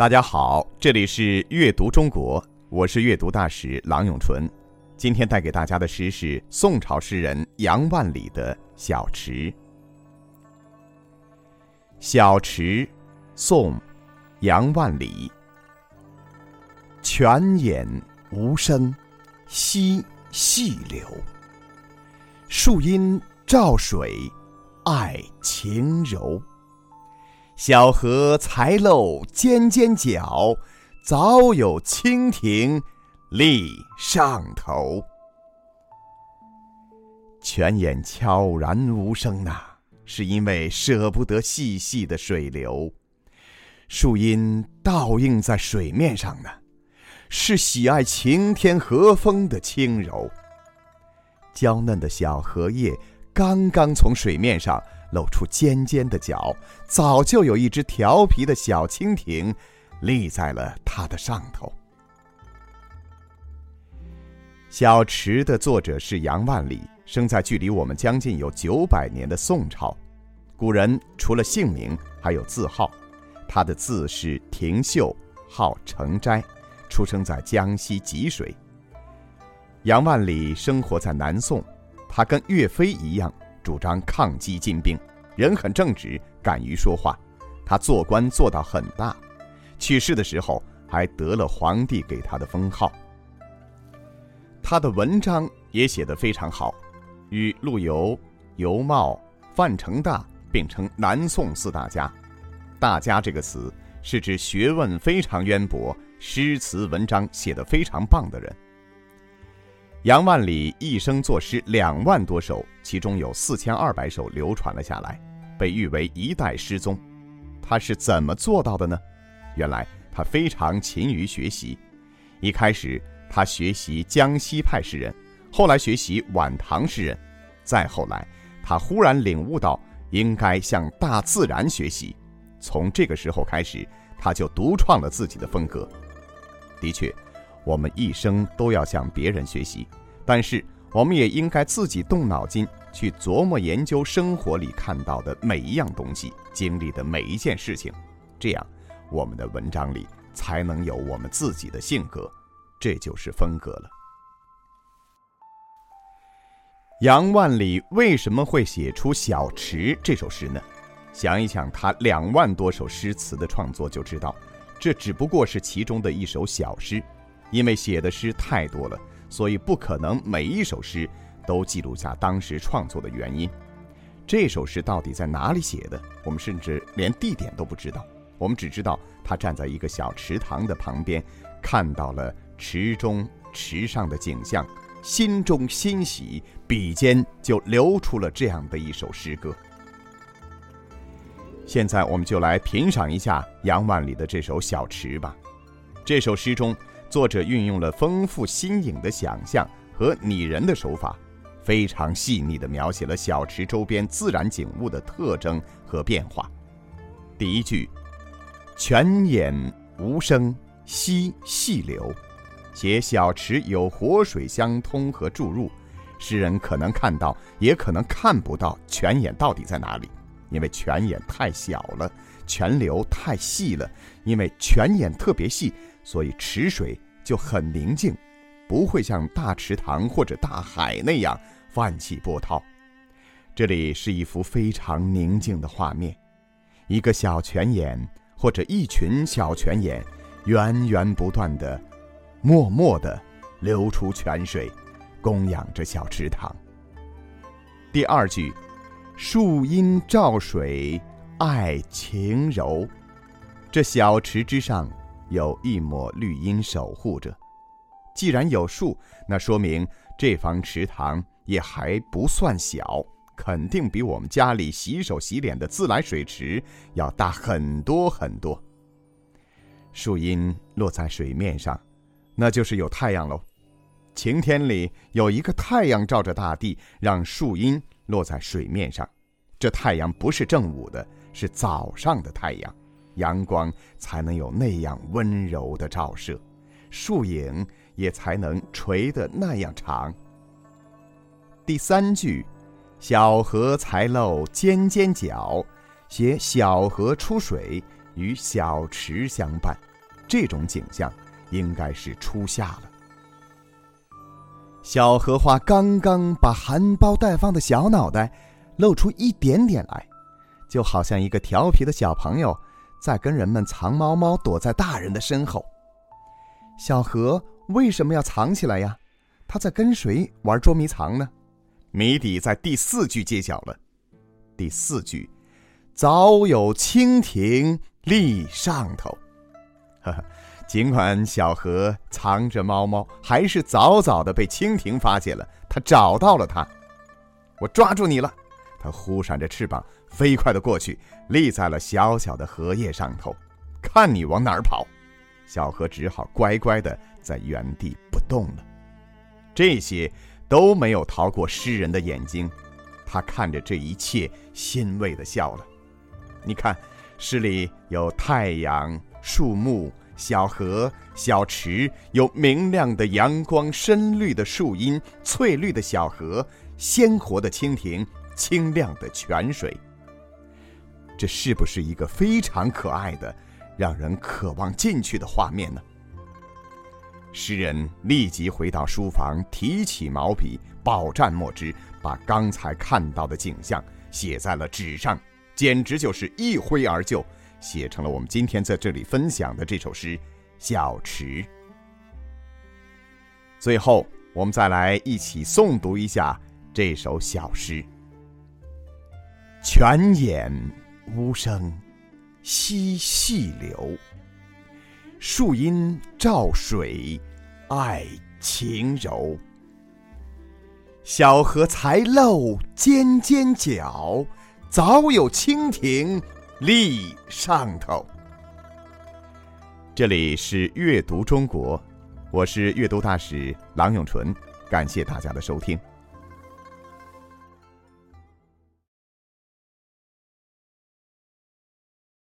大家好，这里是阅读中国，我是阅读大使郎永淳。今天带给大家的诗是宋朝诗人杨万里的《小池》。《小池》，宋，杨万里。泉眼无声惜细流，树阴照水爱晴柔。小荷才露尖尖角，早有蜻蜓立上头。泉眼悄然无声呐，是因为舍不得细细的水流；树荫倒映在水面上呢，是喜爱晴天和风的轻柔。娇嫩的小荷叶刚刚从水面上。露出尖尖的角，早就有一只调皮的小蜻蜓立在了它的上头。《小池》的作者是杨万里，生在距离我们将近有九百年的宋朝。古人除了姓名，还有字号。他的字是廷秀，号成斋，出生在江西吉水。杨万里生活在南宋，他跟岳飞一样。主张抗击金兵，人很正直，敢于说话。他做官做到很大，去世的时候还得了皇帝给他的封号。他的文章也写得非常好，与陆游、尤袤、范成大并称南宋四大家。大家这个词是指学问非常渊博、诗词文章写得非常棒的人。杨万里一生作诗两万多首，其中有四千二百首流传了下来，被誉为一代诗宗。他是怎么做到的呢？原来他非常勤于学习。一开始他学习江西派诗人，后来学习晚唐诗人，再后来他忽然领悟到应该向大自然学习。从这个时候开始，他就独创了自己的风格。的确。我们一生都要向别人学习，但是我们也应该自己动脑筋去琢磨研究生活里看到的每一样东西，经历的每一件事情，这样我们的文章里才能有我们自己的性格，这就是风格了。杨万里为什么会写出《小池》这首诗呢？想一想他两万多首诗词的创作，就知道，这只不过是其中的一首小诗。因为写的诗太多了，所以不可能每一首诗都记录下当时创作的原因。这首诗到底在哪里写的，我们甚至连地点都不知道。我们只知道他站在一个小池塘的旁边，看到了池中池上的景象，心中欣喜，笔尖就流出了这样的一首诗歌。现在我们就来品赏一下杨万里的这首《小池》吧。这首诗中。作者运用了丰富新颖的想象和拟人的手法，非常细腻地描写了小池周边自然景物的特征和变化。第一句“泉眼无声惜细流”，写小池有活水相通和注入。诗人可能看到，也可能看不到泉眼到底在哪里，因为泉眼太小了，泉流太细了。因为泉眼特别细。所以池水就很宁静，不会像大池塘或者大海那样泛起波涛。这里是一幅非常宁静的画面，一个小泉眼或者一群小泉眼，源源不断的、默默的流出泉水，供养着小池塘。第二句，树阴照水爱晴柔，这小池之上。有一抹绿荫守护着，既然有树，那说明这方池塘也还不算小，肯定比我们家里洗手洗脸的自来水池要大很多很多。树荫落在水面上，那就是有太阳喽。晴天里有一个太阳照着大地，让树荫落在水面上。这太阳不是正午的，是早上的太阳。阳光才能有那样温柔的照射，树影也才能垂得那样长。第三句，“小荷才露尖尖角”，写小荷出水与小池相伴，这种景象应该是初夏了。小荷花刚刚把含苞待放的小脑袋露出一点点来，就好像一个调皮的小朋友在跟人们藏猫猫，躲在大人的身后。小何为什么要藏起来呀？他在跟谁玩捉迷藏呢？谜底在第四句揭晓了。第四句，早有蜻蜓立上头。呵呵。尽管小河藏着猫猫，还是早早的被蜻蜓发现了。他找到了它，我抓住你了！它忽闪着翅膀，飞快的过去，立在了小小的荷叶上头。看你往哪儿跑！小河只好乖乖的在原地不动了。这些都没有逃过诗人的眼睛，他看着这一切，欣慰的笑了。你看，诗里有太阳、树木。小河、小池，有明亮的阳光、深绿的树荫、翠绿的小河、鲜活的蜻蜓、清亮的泉水。这是不是一个非常可爱的、让人渴望进去的画面呢？诗人立即回到书房，提起毛笔，饱蘸墨汁，把刚才看到的景象写在了纸上，简直就是一挥而就。写成了我们今天在这里分享的这首诗《小池》。最后，我们再来一起诵读一下这首小诗：泉眼无声惜细流，树阴照水爱晴柔。小荷才露尖尖角，早有蜻蜓。立上头。这里是阅读中国，我是阅读大使郎永淳，感谢大家的收听。